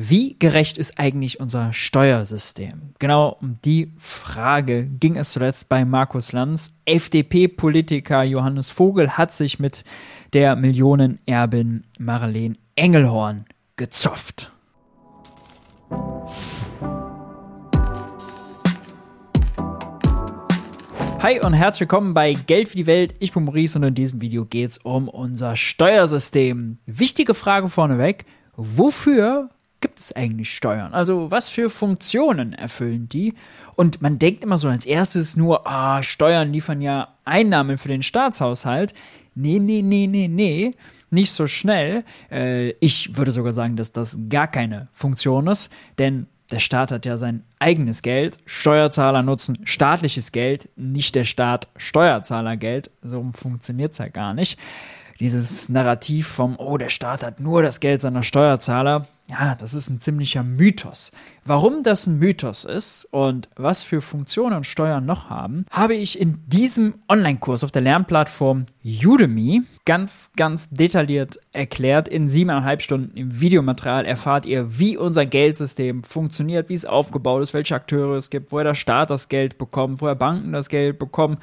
Wie gerecht ist eigentlich unser Steuersystem? Genau um die Frage ging es zuletzt bei Markus Lanz. FDP-Politiker Johannes Vogel hat sich mit der Millionenerbin Marlene Engelhorn gezopft. Hi und herzlich willkommen bei Geld für die Welt. Ich bin Maurice und in diesem Video geht es um unser Steuersystem. Wichtige Frage vorneweg. Wofür gibt es eigentlich Steuern? Also was für Funktionen erfüllen die? Und man denkt immer so als erstes nur, ah, Steuern liefern ja Einnahmen für den Staatshaushalt. Nee, nee, nee, nee, nee. Nicht so schnell. Äh, ich würde sogar sagen, dass das gar keine Funktion ist, denn der Staat hat ja sein eigenes Geld. Steuerzahler nutzen staatliches Geld, nicht der Staat Steuerzahlergeld. So funktioniert es ja gar nicht. Dieses Narrativ vom, oh, der Staat hat nur das Geld seiner Steuerzahler, ja, das ist ein ziemlicher Mythos. Warum das ein Mythos ist und was für Funktionen Steuern noch haben, habe ich in diesem Online-Kurs auf der Lernplattform Udemy ganz, ganz detailliert erklärt. In siebeneinhalb Stunden im Videomaterial erfahrt ihr, wie unser Geldsystem funktioniert, wie es aufgebaut ist, welche Akteure es gibt, woher der Staat das Geld bekommt, woher Banken das Geld bekommen,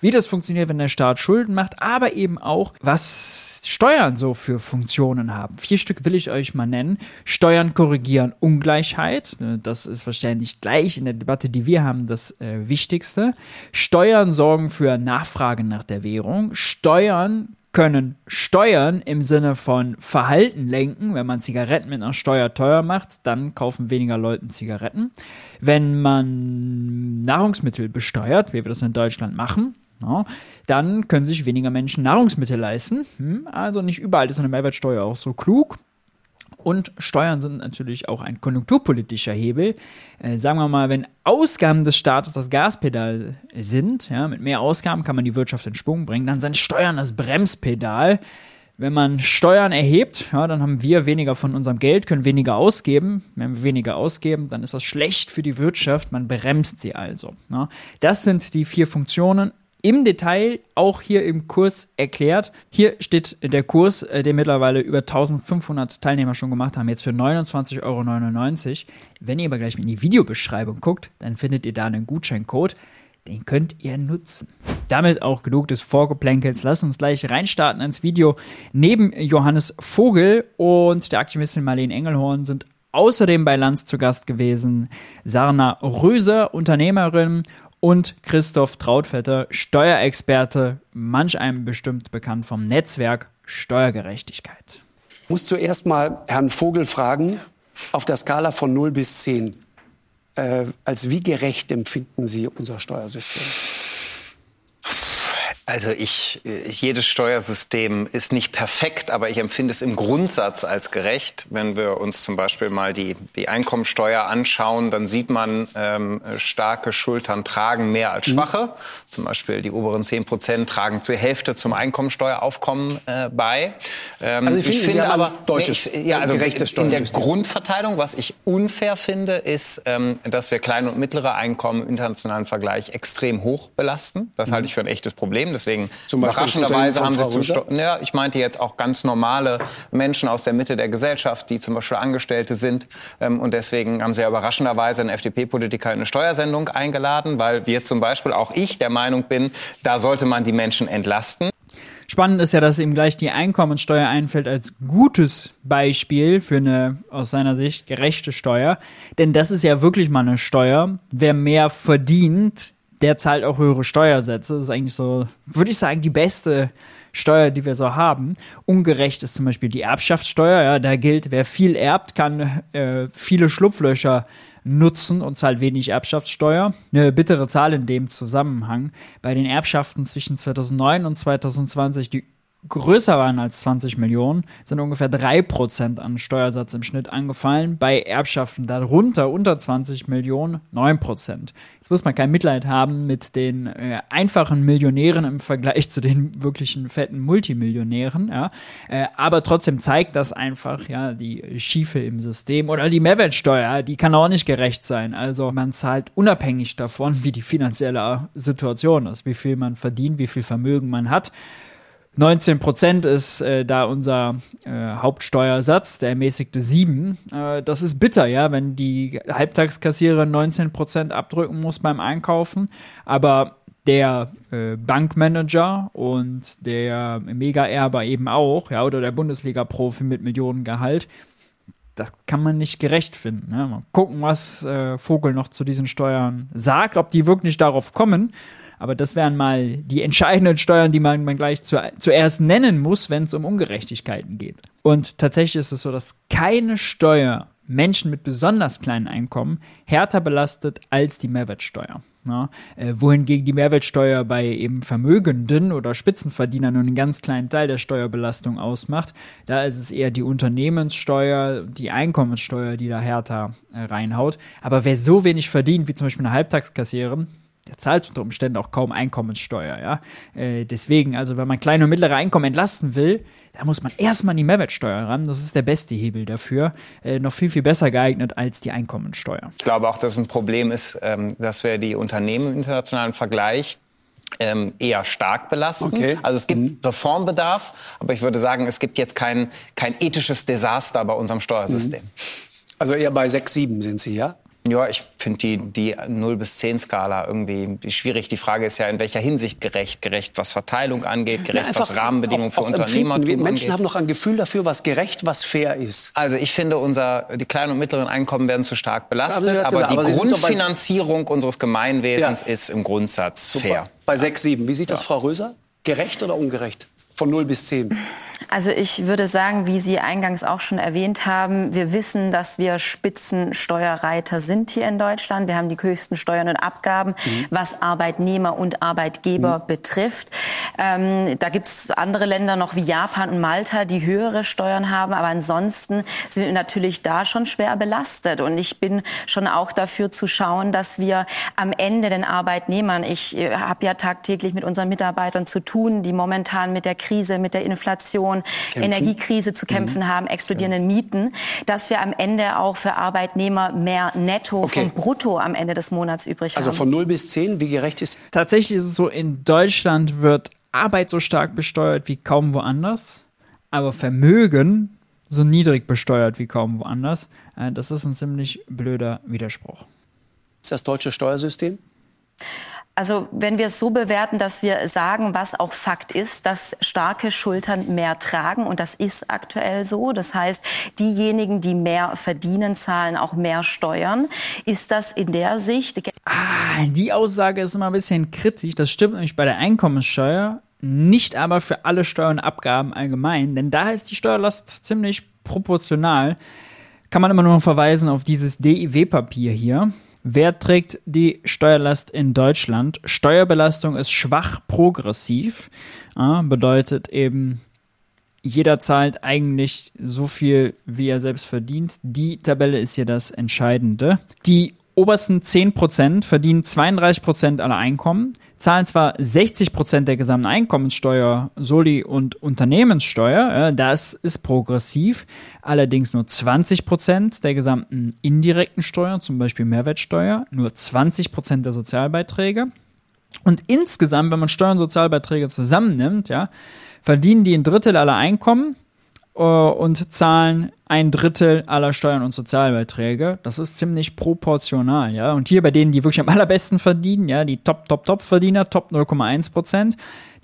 wie das funktioniert, wenn der Staat Schulden macht, aber eben auch, was Steuern so für Funktionen haben. Vier Stück will ich euch mal nennen. Steuern korrigieren Ungleichheit. Äh, das ist wahrscheinlich gleich in der Debatte, die wir haben, das äh, Wichtigste. Steuern sorgen für Nachfrage nach der Währung. Steuern können Steuern im Sinne von Verhalten lenken. Wenn man Zigaretten mit einer Steuer teuer macht, dann kaufen weniger Leute Zigaretten. Wenn man Nahrungsmittel besteuert, wie wir das in Deutschland machen, No, dann können sich weniger Menschen Nahrungsmittel leisten. Hm, also nicht überall ist eine Mehrwertsteuer auch so klug. Und Steuern sind natürlich auch ein konjunkturpolitischer Hebel. Äh, sagen wir mal, wenn Ausgaben des Staates das Gaspedal sind, ja, mit mehr Ausgaben kann man die Wirtschaft in Schwung bringen, dann sind Steuern das Bremspedal. Wenn man Steuern erhebt, ja, dann haben wir weniger von unserem Geld, können weniger ausgeben. Wenn wir weniger ausgeben, dann ist das schlecht für die Wirtschaft, man bremst sie also. Ja. Das sind die vier Funktionen im Detail auch hier im Kurs erklärt. Hier steht der Kurs, äh, den mittlerweile über 1500 Teilnehmer schon gemacht haben, jetzt für 29,99 Euro. Wenn ihr aber gleich in die Videobeschreibung guckt, dann findet ihr da einen Gutscheincode. Den könnt ihr nutzen. Damit auch genug des Vorgeplänkels. Lass uns gleich reinstarten ins Video. Neben Johannes Vogel und der Aktivistin Marlene Engelhorn sind außerdem bei Lanz zu Gast gewesen Sarna Röser, Unternehmerin und Christoph Trautvetter, Steuerexperte, manch einem bestimmt bekannt vom Netzwerk Steuergerechtigkeit. Ich muss zuerst mal Herrn Vogel fragen, auf der Skala von 0 bis 10, äh, als wie gerecht empfinden Sie unser Steuersystem? Also ich, jedes Steuersystem ist nicht perfekt, aber ich empfinde es im Grundsatz als gerecht. Wenn wir uns zum Beispiel mal die, die Einkommensteuer anschauen, dann sieht man, ähm, starke Schultern tragen mehr als mhm. schwache. Mhm. Zum Beispiel die oberen 10 Prozent tragen zur Hälfte zum Einkommensteueraufkommen äh, bei. Ähm, also ich, ich finde aber deutsches, nee, ich, ja, also gerechtes in der Grundverteilung, was ich unfair finde, ist, ähm, dass wir kleine und mittlere Einkommen im internationalen Vergleich extrem hoch belasten. Das mhm. halte ich für ein echtes Problem Deswegen Zum überraschenderweise haben sie zum ja, ich meinte jetzt auch ganz normale Menschen aus der Mitte der Gesellschaft, die zum Beispiel Angestellte sind. Ähm, und deswegen haben sie ja überraschenderweise einen FDP-Politiker in eine Steuersendung eingeladen, weil wir zum Beispiel, auch ich der Meinung bin, da sollte man die Menschen entlasten. Spannend ist ja, dass ihm gleich die Einkommensteuer einfällt als gutes Beispiel für eine aus seiner Sicht gerechte Steuer. Denn das ist ja wirklich mal eine Steuer. Wer mehr verdient, der zahlt auch höhere Steuersätze. Das ist eigentlich so, würde ich sagen, die beste Steuer, die wir so haben. Ungerecht ist zum Beispiel die Erbschaftssteuer. Ja, da gilt, wer viel erbt, kann äh, viele Schlupflöcher nutzen und zahlt wenig Erbschaftssteuer. Eine bittere Zahl in dem Zusammenhang. Bei den Erbschaften zwischen 2009 und 2020, die größer waren als 20 Millionen, sind ungefähr 3% an Steuersatz im Schnitt angefallen. Bei Erbschaften darunter, unter 20 Millionen, 9%. Jetzt muss man kein Mitleid haben mit den äh, einfachen Millionären im Vergleich zu den wirklichen fetten Multimillionären. Ja? Äh, aber trotzdem zeigt das einfach, ja, die Schiefe im System oder die Mehrwertsteuer, die kann auch nicht gerecht sein. Also man zahlt unabhängig davon, wie die finanzielle Situation ist, wie viel man verdient, wie viel Vermögen man hat 19 Prozent ist äh, da unser äh, Hauptsteuersatz, der ermäßigte 7. Äh, das ist bitter, ja, wenn die Halbtagskassiererin 19 Prozent abdrücken muss beim Einkaufen. Aber der äh, Bankmanager und der Mega-Erber eben auch, ja, oder der Bundesliga-Profi mit Millionengehalt, das kann man nicht gerecht finden. Ne? Mal gucken, was äh, Vogel noch zu diesen Steuern sagt, ob die wirklich darauf kommen. Aber das wären mal die entscheidenden Steuern, die man, man gleich zu, zuerst nennen muss, wenn es um Ungerechtigkeiten geht. Und tatsächlich ist es so, dass keine Steuer Menschen mit besonders kleinen Einkommen härter belastet als die Mehrwertsteuer. Ja, äh, wohingegen die Mehrwertsteuer bei eben Vermögenden oder Spitzenverdienern nur einen ganz kleinen Teil der Steuerbelastung ausmacht. Da ist es eher die Unternehmenssteuer, die Einkommenssteuer, die da härter äh, reinhaut. Aber wer so wenig verdient, wie zum Beispiel eine Halbtagskassiererin, der zahlt unter Umständen auch kaum Einkommenssteuer, ja. Äh, deswegen, also wenn man kleine und mittlere Einkommen entlasten will, da muss man erstmal an die Mehrwertsteuer ran. Das ist der beste Hebel dafür. Äh, noch viel, viel besser geeignet als die Einkommensteuer. Ich glaube auch, dass ein Problem ist, ähm, dass wir die Unternehmen im internationalen Vergleich ähm, eher stark belasten. Okay. Also es gibt mhm. Reformbedarf, aber ich würde sagen, es gibt jetzt kein, kein ethisches Desaster bei unserem Steuersystem. Mhm. Also eher bei 6, 7 sind Sie, ja? Ja, ich finde die, die 0 bis 10 Skala irgendwie schwierig. Die Frage ist ja, in welcher Hinsicht gerecht? Gerecht, was Verteilung angeht, gerecht, ja, was Rahmenbedingungen auch, für Unternehmertum angeht. Menschen haben noch ein Gefühl dafür, was gerecht, was fair ist. Also ich finde, unser, die kleinen und mittleren Einkommen werden zu stark belastet. aber gesagt, die aber Grundfinanzierung so unseres Gemeinwesens ja. ist im Grundsatz Super. fair. Bei 6, 7. Wie sieht das, Frau Röser? Gerecht oder ungerecht? Von 0 bis 10. Also ich würde sagen, wie Sie eingangs auch schon erwähnt haben, wir wissen, dass wir Spitzensteuerreiter sind hier in Deutschland. Wir haben die höchsten Steuern und Abgaben, mhm. was Arbeitnehmer und Arbeitgeber mhm. betrifft. Ähm, da gibt es andere Länder noch wie Japan und Malta, die höhere Steuern haben. Aber ansonsten sind wir natürlich da schon schwer belastet. Und ich bin schon auch dafür zu schauen, dass wir am Ende den Arbeitnehmern, ich äh, habe ja tagtäglich mit unseren Mitarbeitern zu tun, die momentan mit der Krise, mit der Inflation, Inflation, kämpfen. Energiekrise zu kämpfen mhm. haben, explodierenden Mieten, dass wir am Ende auch für Arbeitnehmer mehr Netto okay. vom Brutto am Ende des Monats übrig also haben. Also von 0 bis 10, wie gerecht ist? Tatsächlich ist es so, in Deutschland wird Arbeit so stark besteuert wie kaum woanders, aber Vermögen so niedrig besteuert wie kaum woanders. Äh, das ist ein ziemlich blöder Widerspruch. Ist das deutsche Steuersystem? Also wenn wir es so bewerten, dass wir sagen, was auch Fakt ist, dass starke Schultern mehr tragen und das ist aktuell so. Das heißt, diejenigen, die mehr verdienen, zahlen auch mehr Steuern. Ist das in der Sicht? Ah, die Aussage ist immer ein bisschen kritisch. Das stimmt nämlich bei der Einkommenssteuer, nicht aber für alle Steuern und Abgaben allgemein, denn da ist die Steuerlast ziemlich proportional. Kann man immer nur verweisen auf dieses DIW-Papier hier. Wer trägt die Steuerlast in Deutschland? Steuerbelastung ist schwach progressiv, äh, bedeutet eben, jeder zahlt eigentlich so viel, wie er selbst verdient. Die Tabelle ist hier das Entscheidende. Die obersten 10% verdienen 32% aller Einkommen zahlen zwar 60 Prozent der gesamten Einkommenssteuer, Soli und Unternehmenssteuer, das ist progressiv, allerdings nur 20 Prozent der gesamten indirekten Steuern, zum Beispiel Mehrwertsteuer, nur 20 Prozent der Sozialbeiträge. Und insgesamt, wenn man Steuern und Sozialbeiträge zusammennimmt, ja, verdienen die ein Drittel aller Einkommen äh, und zahlen ein Drittel aller Steuern und Sozialbeiträge. Das ist ziemlich proportional, ja. Und hier bei denen, die wirklich am allerbesten verdienen, ja, die Top, Top, Top-Verdiener, Top 0,1 Prozent,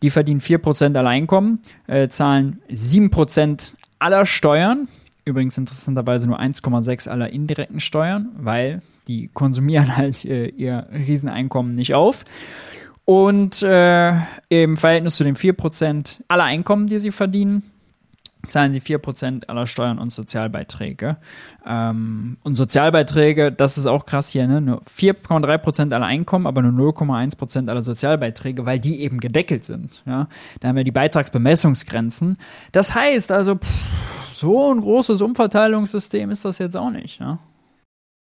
die verdienen 4 Prozent aller Einkommen, äh, zahlen 7 Prozent aller Steuern. Übrigens interessanterweise nur 1,6 aller indirekten Steuern, weil die konsumieren halt äh, ihr Rieseneinkommen nicht auf. Und äh, im Verhältnis zu den 4% aller Einkommen, die sie verdienen, zahlen sie 4% aller Steuern und Sozialbeiträge. Ähm, und Sozialbeiträge, das ist auch krass hier, ne? nur 4,3% aller Einkommen, aber nur 0,1% aller Sozialbeiträge, weil die eben gedeckelt sind. Ja? Da haben wir die Beitragsbemessungsgrenzen. Das heißt also, pff, so ein großes Umverteilungssystem ist das jetzt auch nicht. Ja?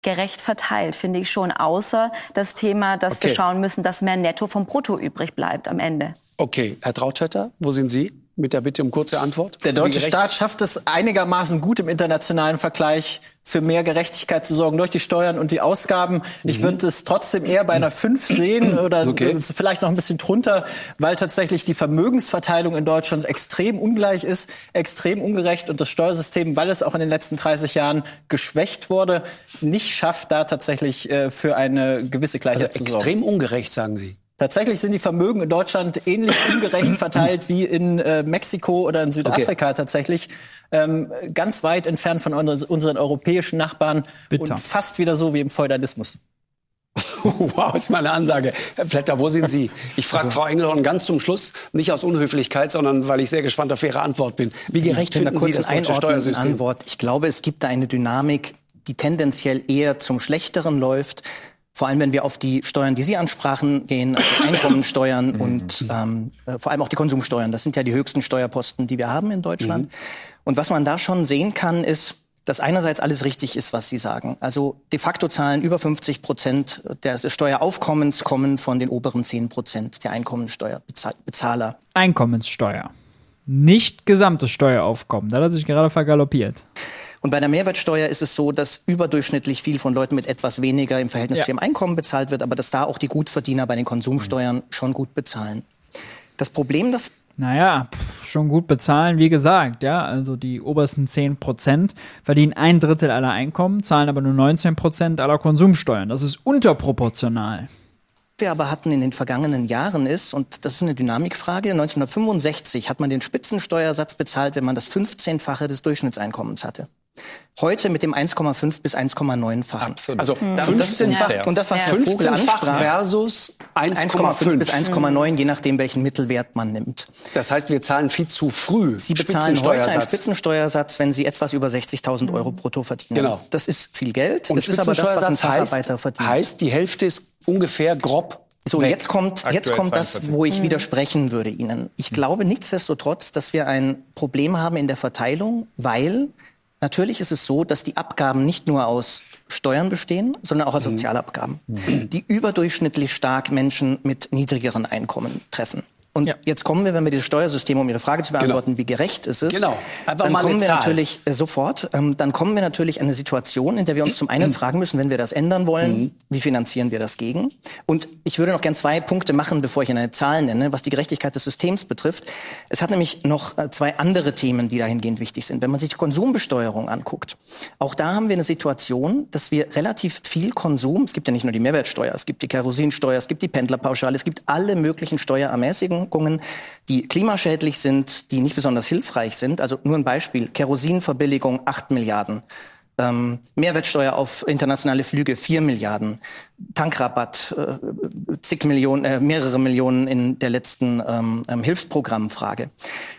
gerecht verteilt, finde ich schon, außer das Thema, dass okay. wir schauen müssen, dass mehr Netto vom Brutto übrig bleibt am Ende. Okay, Herr Trautvetter, wo sind Sie? Mit der Bitte um kurze Antwort. Der deutsche Staat schafft es einigermaßen gut im internationalen Vergleich für mehr Gerechtigkeit zu sorgen durch die Steuern und die Ausgaben. Mhm. Ich würde es trotzdem eher bei einer 5 sehen oder okay. vielleicht noch ein bisschen drunter, weil tatsächlich die Vermögensverteilung in Deutschland extrem ungleich ist, extrem ungerecht und das Steuersystem, weil es auch in den letzten 30 Jahren geschwächt wurde, nicht schafft, da tatsächlich äh, für eine gewisse Gleichheit also zu sorgen. Extrem ungerecht, sagen Sie. Tatsächlich sind die Vermögen in Deutschland ähnlich ungerecht verteilt wie in äh, Mexiko oder in Südafrika okay. tatsächlich. Ähm, ganz weit entfernt von unseren europäischen Nachbarn Bitter. und fast wieder so wie im Feudalismus. wow, ist mal eine Ansage. Herr Plätter, wo sind Sie? Ich frage also, Frau Engelhorn ganz zum Schluss, nicht aus Unhöflichkeit, sondern weil ich sehr gespannt auf Ihre Antwort bin. Wie gerecht finden Sie das deutsche Steuersystem? Antwort. Ich glaube, es gibt da eine Dynamik, die tendenziell eher zum Schlechteren läuft. Vor allem, wenn wir auf die Steuern, die Sie ansprachen, gehen, also Einkommensteuern mhm. und ähm, äh, vor allem auch die Konsumsteuern. Das sind ja die höchsten Steuerposten, die wir haben in Deutschland. Mhm. Und was man da schon sehen kann, ist, dass einerseits alles richtig ist, was Sie sagen. Also de facto zahlen über 50 Prozent des Steueraufkommens kommen von den oberen 10 Prozent der Einkommensteuerbezahler. Einkommenssteuer. Nicht gesamtes Steueraufkommen. Da hat er sich gerade vergaloppiert. Und bei der Mehrwertsteuer ist es so, dass überdurchschnittlich viel von Leuten mit etwas weniger im Verhältnis ja. zu ihrem Einkommen bezahlt wird, aber dass da auch die Gutverdiener bei den Konsumsteuern schon gut bezahlen. Das Problem, das naja, schon gut bezahlen, wie gesagt, ja. Also die obersten 10 Prozent verdienen ein Drittel aller Einkommen, zahlen aber nur 19 Prozent aller Konsumsteuern. Das ist unterproportional wir aber hatten in den vergangenen Jahren ist, und das ist eine Dynamikfrage, 1965 hat man den Spitzensteuersatz bezahlt, wenn man das 15-fache des Durchschnittseinkommens hatte. Heute mit dem 1,5 bis 1,9-fachen. Also mhm. 15-fach ja. und das was ja. 15-fach versus 1,5 bis 1,9, mhm. je nachdem welchen Mittelwert man nimmt. Das heißt, wir zahlen viel zu früh. Sie bezahlen heute einen Spitzensteuersatz, wenn Sie etwas über 60.000 Euro brutto verdienen. Genau. Das ist viel Geld. Und das ist aber das, was ein Facharbeiter heißt, verdient. Heißt, die Hälfte ist ungefähr grob so, weg. jetzt kommt, jetzt kommt das, wo ich mhm. widersprechen würde Ihnen. Ich glaube nichtsdestotrotz, dass wir ein Problem haben in der Verteilung, weil Natürlich ist es so, dass die Abgaben nicht nur aus Steuern bestehen, sondern auch aus mhm. Sozialabgaben, mhm. die überdurchschnittlich stark Menschen mit niedrigeren Einkommen treffen. Und ja. jetzt kommen wir, wenn wir dieses Steuersystem, um Ihre Frage zu beantworten, genau. wie gerecht ist es, genau. Einfach dann kommen wir Zahl. natürlich äh, sofort, ähm, dann kommen wir natürlich in eine Situation, in der wir uns zum einen fragen müssen, wenn wir das ändern wollen, mhm. wie finanzieren wir das gegen? Und ich würde noch gern zwei Punkte machen, bevor ich eine Zahl nenne, was die Gerechtigkeit des Systems betrifft. Es hat nämlich noch äh, zwei andere Themen, die dahingehend wichtig sind. Wenn man sich die Konsumbesteuerung anguckt, auch da haben wir eine Situation, dass wir relativ viel Konsum, es gibt ja nicht nur die Mehrwertsteuer, es gibt die Kerosinsteuer, es gibt die Pendlerpauschale, es gibt alle möglichen Steuerermäßigungen Verpackungen, die klimaschädlich sind, die nicht besonders hilfreich sind. Also nur ein Beispiel. Kerosinverbilligung 8 Milliarden. Ähm, Mehrwertsteuer auf internationale Flüge 4 Milliarden, Tankrabatt äh, zig Millionen, äh, mehrere Millionen in der letzten ähm, ähm, Hilfsprogrammfrage.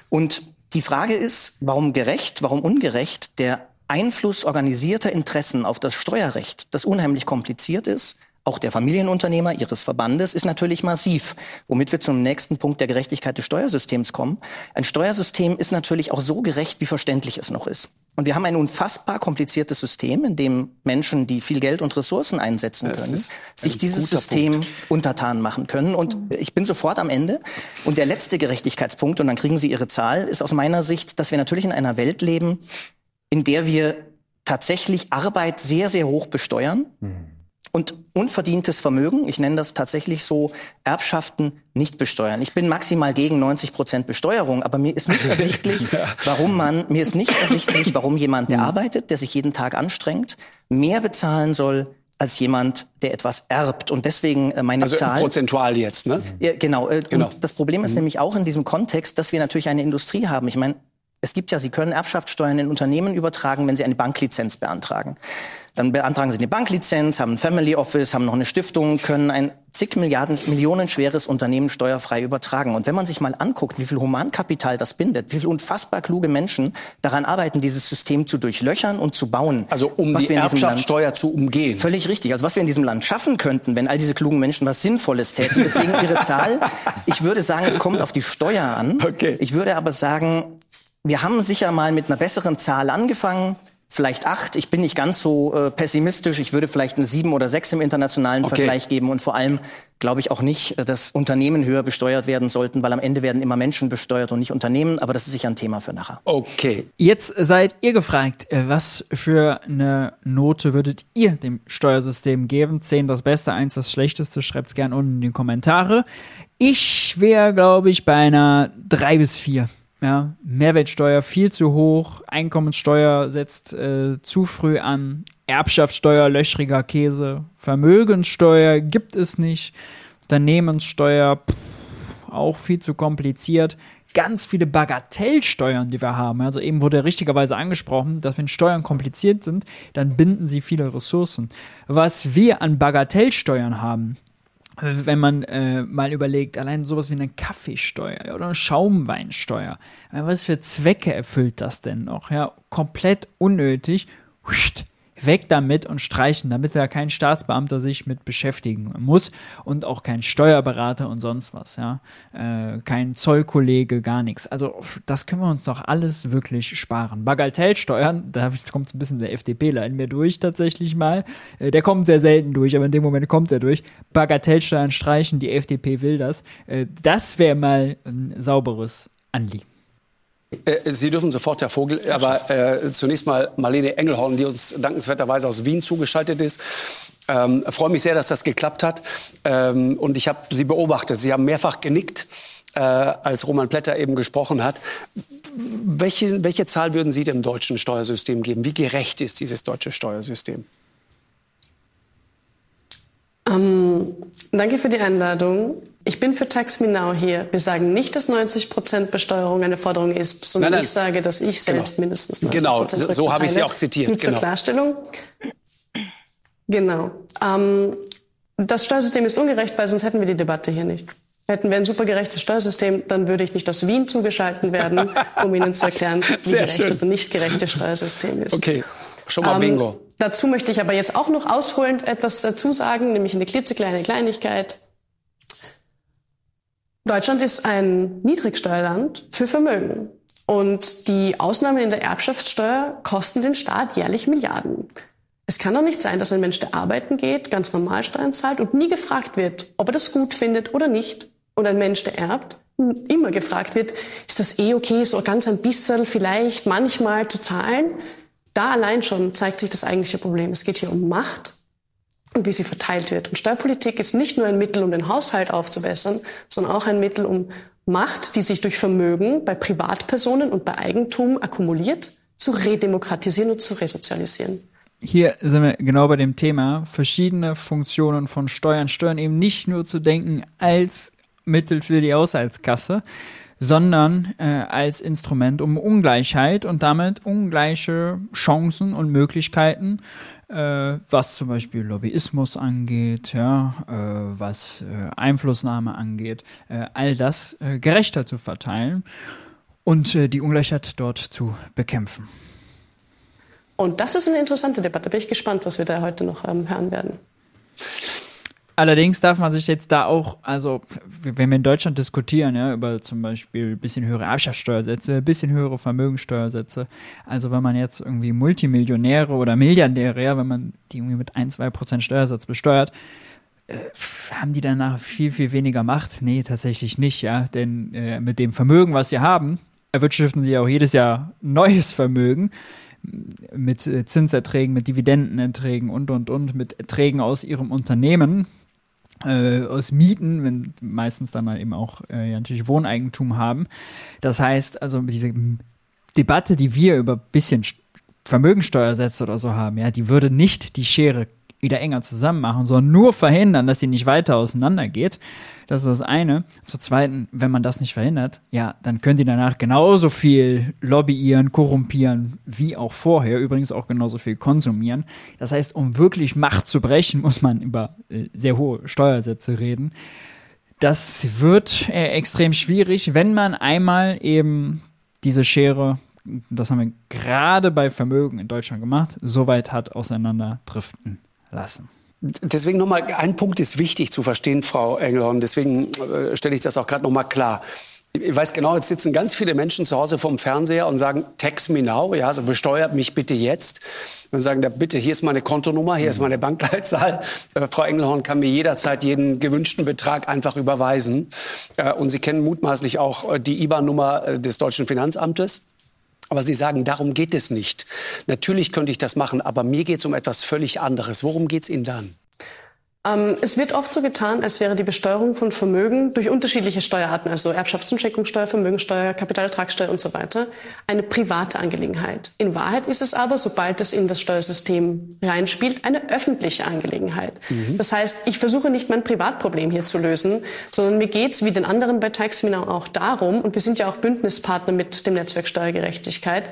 Und die Frage ist, warum gerecht, warum ungerecht der Einfluss organisierter Interessen auf das Steuerrecht, das unheimlich kompliziert ist, auch der Familienunternehmer ihres Verbandes ist natürlich massiv, womit wir zum nächsten Punkt der Gerechtigkeit des Steuersystems kommen. Ein Steuersystem ist natürlich auch so gerecht, wie verständlich es noch ist. Und wir haben ein unfassbar kompliziertes System, in dem Menschen, die viel Geld und Ressourcen einsetzen können, sich dieses System Punkt. untertan machen können. Und ich bin sofort am Ende. Und der letzte Gerechtigkeitspunkt, und dann kriegen Sie Ihre Zahl, ist aus meiner Sicht, dass wir natürlich in einer Welt leben, in der wir tatsächlich Arbeit sehr, sehr hoch besteuern. Mhm und unverdientes Vermögen, ich nenne das tatsächlich so, Erbschaften nicht besteuern. Ich bin maximal gegen 90 Prozent Besteuerung, aber mir ist nicht ersichtlich, warum man, mir ist nicht ersichtlich, warum jemand, der hm. arbeitet, der sich jeden Tag anstrengt, mehr bezahlen soll als jemand, der etwas erbt. Und deswegen äh, meine also Zahl. prozentual jetzt, ne? Ja, genau. Äh, genau. Und das Problem ist mhm. nämlich auch in diesem Kontext, dass wir natürlich eine Industrie haben. Ich meine, es gibt ja, Sie können Erbschaftssteuern in Unternehmen übertragen, wenn Sie eine Banklizenz beantragen. Dann beantragen Sie eine Banklizenz, haben ein Family Office, haben noch eine Stiftung, können ein zig Milliarden, Millionen schweres Unternehmen steuerfrei übertragen. Und wenn man sich mal anguckt, wie viel Humankapital das bindet, wie viel unfassbar kluge Menschen daran arbeiten, dieses System zu durchlöchern und zu bauen. Also um die Erbschaftssteuer zu umgehen. Völlig richtig. Also was wir in diesem Land schaffen könnten, wenn all diese klugen Menschen was Sinnvolles täten. Deswegen Ihre Zahl. Ich würde sagen, es kommt auf die Steuer an. Okay. Ich würde aber sagen, wir haben sicher mal mit einer besseren Zahl angefangen. vielleicht acht. Ich bin nicht ganz so äh, pessimistisch. Ich würde vielleicht eine sieben oder sechs im internationalen okay. Vergleich geben. Und vor allem glaube ich auch nicht, äh, dass Unternehmen höher besteuert werden sollten, weil am Ende werden immer Menschen besteuert und nicht Unternehmen. Aber das ist sicher ein Thema für nachher. Okay. Jetzt seid ihr gefragt, äh, was für eine Note würdet ihr dem Steuersystem geben? Zehn das Beste, eins das Schlechteste. Schreibt es gerne unten in die Kommentare. Ich wäre, glaube ich, bei einer drei bis vier. Ja, Mehrwertsteuer viel zu hoch, Einkommenssteuer setzt äh, zu früh an, Erbschaftssteuer, löchriger Käse, Vermögenssteuer gibt es nicht, Unternehmenssteuer pff, auch viel zu kompliziert, ganz viele Bagatellsteuern, die wir haben. Also eben wurde richtigerweise angesprochen, dass wenn Steuern kompliziert sind, dann binden sie viele Ressourcen. Was wir an Bagatellsteuern haben, wenn man äh, mal überlegt, allein sowas wie eine Kaffeesteuer oder eine Schaumweinsteuer, was für Zwecke erfüllt das denn noch? Ja, komplett unnötig. Huscht, weg damit und streichen, damit da kein Staatsbeamter sich mit beschäftigen muss und auch kein Steuerberater und sonst was, ja. Äh, kein Zollkollege, gar nichts. Also das können wir uns doch alles wirklich sparen. Bagatellsteuern, da kommt ein bisschen der FDPler in mir durch tatsächlich mal. Äh, der kommt sehr selten durch, aber in dem Moment kommt er durch. Bagatellsteuern streichen, die FDP will das. Äh, das wäre mal ein sauberes Anliegen. Äh, Sie dürfen sofort, Herr Vogel, aber äh, zunächst mal Marlene Engelhorn, die uns dankenswerterweise aus Wien zugeschaltet ist. Ähm, freue mich sehr, dass das geklappt hat. Ähm, und ich habe Sie beobachtet. Sie haben mehrfach genickt, äh, als Roman Plätter eben gesprochen hat. Welche, welche Zahl würden Sie dem deutschen Steuersystem geben? Wie gerecht ist dieses deutsche Steuersystem? Ähm, danke für die Einladung. Ich bin für Tax Me Now hier. Wir sagen nicht, dass 90 Prozent Besteuerung eine Forderung ist, sondern nein, nein. ich sage, dass ich selbst genau. mindestens 90 Genau, so, so habe ich Sie auch zitiert. Nur genau. zur Klarstellung. Genau. Ähm, das Steuersystem ist ungerecht, weil sonst hätten wir die Debatte hier nicht. Hätten wir ein super gerechtes Steuersystem, dann würde ich nicht aus Wien zugeschalten werden, um Ihnen zu erklären, wie Sehr gerecht schön. oder nicht gerechtes Steuersystem ist. Okay, schon mal ähm, Bingo. Dazu möchte ich aber jetzt auch noch ausholend etwas dazu sagen, nämlich eine klitzekleine Kleinigkeit. Deutschland ist ein Niedrigsteuerland für Vermögen. Und die Ausnahmen in der Erbschaftssteuer kosten den Staat jährlich Milliarden. Es kann doch nicht sein, dass ein Mensch, der arbeiten geht, ganz normal Steuern zahlt und nie gefragt wird, ob er das gut findet oder nicht. Und ein Mensch, der erbt, immer gefragt wird, ist das eh okay, so ganz ein bisschen vielleicht manchmal zu zahlen? Da allein schon zeigt sich das eigentliche Problem. Es geht hier um Macht und wie sie verteilt wird. Und Steuerpolitik ist nicht nur ein Mittel, um den Haushalt aufzubessern, sondern auch ein Mittel, um Macht, die sich durch Vermögen bei Privatpersonen und bei Eigentum akkumuliert, zu redemokratisieren und zu resozialisieren. Hier sind wir genau bei dem Thema verschiedene Funktionen von Steuern. Steuern eben nicht nur zu denken als Mittel für die Haushaltskasse, sondern äh, als Instrument, um Ungleichheit und damit ungleiche Chancen und Möglichkeiten, äh, was zum Beispiel Lobbyismus angeht, ja, äh, was äh, Einflussnahme angeht, äh, all das äh, gerechter zu verteilen und die Ungleichheit dort zu bekämpfen. Und das ist eine interessante Debatte. Bin ich gespannt, was wir da heute noch ähm, hören werden. Allerdings darf man sich jetzt da auch, also wenn wir in Deutschland diskutieren, ja, über zum Beispiel ein bisschen höhere Erbschaftssteuersätze, ein bisschen höhere Vermögensteuersätze, also wenn man jetzt irgendwie Multimillionäre oder Milliardäre, ja, wenn man die irgendwie mit ein, zwei Prozent Steuersatz besteuert, äh, haben die danach viel, viel weniger Macht? Nee, tatsächlich nicht, ja, denn äh, mit dem Vermögen, was sie haben, erwirtschaften sie auch jedes Jahr neues Vermögen mit äh, Zinserträgen, mit Dividendenerträgen und, und, und, mit Erträgen aus ihrem Unternehmen, äh, aus Mieten, wenn meistens dann eben auch äh, ja, natürlich Wohneigentum haben. Das heißt, also diese Debatte, die wir über ein bisschen Vermögensteuersätze oder so haben, ja, die würde nicht die Schere wieder enger zusammen machen, sondern nur verhindern, dass sie nicht weiter auseinandergeht. Das ist das eine. Zur zweiten, wenn man das nicht verhindert, ja, dann könnt ihr danach genauso viel lobbyieren, korrumpieren, wie auch vorher. Übrigens auch genauso viel konsumieren. Das heißt, um wirklich Macht zu brechen, muss man über äh, sehr hohe Steuersätze reden. Das wird äh, extrem schwierig, wenn man einmal eben diese Schere, das haben wir gerade bei Vermögen in Deutschland gemacht, so weit hat auseinanderdriften lassen. Deswegen nochmal, ein Punkt ist wichtig zu verstehen, Frau Engelhorn. Deswegen äh, stelle ich das auch gerade nochmal klar. ich weiß genau, jetzt sitzen ganz viele Menschen zu Hause vorm Fernseher und sagen, tax me now, ja, also besteuert mich bitte jetzt. Und sagen, da bitte, hier ist meine Kontonummer, hier ist meine Bankleitzahl. Äh, Frau Engelhorn kann mir jederzeit jeden gewünschten Betrag einfach überweisen. Äh, und Sie kennen mutmaßlich auch äh, die IBAN-Nummer äh, des deutschen Finanzamtes. Aber Sie sagen, darum geht es nicht. Natürlich könnte ich das machen, aber mir geht es um etwas völlig anderes. Worum geht es Ihnen dann? Ähm, es wird oft so getan, als wäre die Besteuerung von Vermögen durch unterschiedliche Steuerarten, also Erbschafts- und Schenkungssteuer, Vermögensteuer, Kapitalertragssteuer und so weiter, eine private Angelegenheit. In Wahrheit ist es aber, sobald es in das Steuersystem reinspielt, eine öffentliche Angelegenheit. Mhm. Das heißt, ich versuche nicht mein Privatproblem hier zu lösen, sondern mir geht es wie den anderen bei Taxseminar auch darum, und wir sind ja auch Bündnispartner mit dem Netzwerk Steuergerechtigkeit,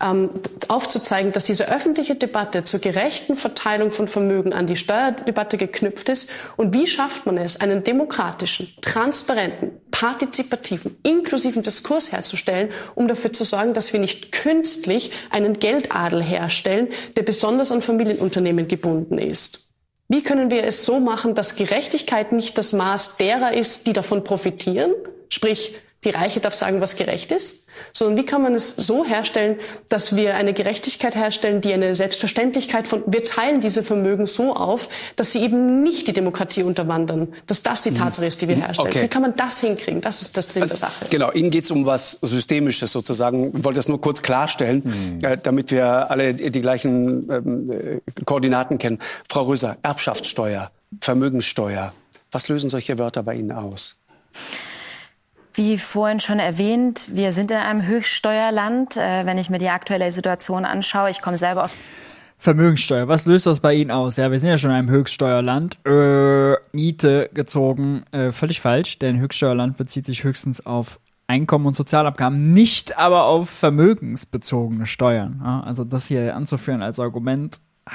ähm, aufzuzeigen, dass diese öffentliche Debatte zur gerechten Verteilung von Vermögen an die Steuerdebatte geknüpft ist. Und wie schafft man es, einen demokratischen, transparenten, partizipativen, inklusiven Diskurs herzustellen, um dafür zu sorgen, dass wir nicht künstlich einen Geldadel herstellen, der besonders an Familienunternehmen gebunden ist. Wie können wir es so machen, dass Gerechtigkeit nicht das Maß derer ist, die davon profitieren, sprich die Reiche darf sagen, was gerecht ist, sondern wie kann man es so herstellen, dass wir eine Gerechtigkeit herstellen, die eine Selbstverständlichkeit von, wir teilen diese Vermögen so auf, dass sie eben nicht die Demokratie unterwandern, dass das die mhm. Tatsache ist, die wir mhm. herstellen. Okay. Wie kann man das hinkriegen? Das ist das Sinn also, der Sache. Genau, Ihnen geht es um was Systemisches sozusagen. Ich wollte das nur kurz klarstellen, mhm. äh, damit wir alle die gleichen ähm, äh, Koordinaten kennen. Frau Röser, Erbschaftssteuer, Vermögenssteuer, was lösen solche Wörter bei Ihnen aus? Wie vorhin schon erwähnt, wir sind in einem Höchststeuerland. Äh, wenn ich mir die aktuelle Situation anschaue, ich komme selber aus Vermögenssteuer, was löst das bei Ihnen aus? Ja, wir sind ja schon in einem Höchststeuerland. Äh, Miete gezogen, äh, völlig falsch, denn Höchststeuerland bezieht sich höchstens auf Einkommen und Sozialabgaben, nicht aber auf vermögensbezogene Steuern. Ja, also das hier anzuführen als Argument, ah,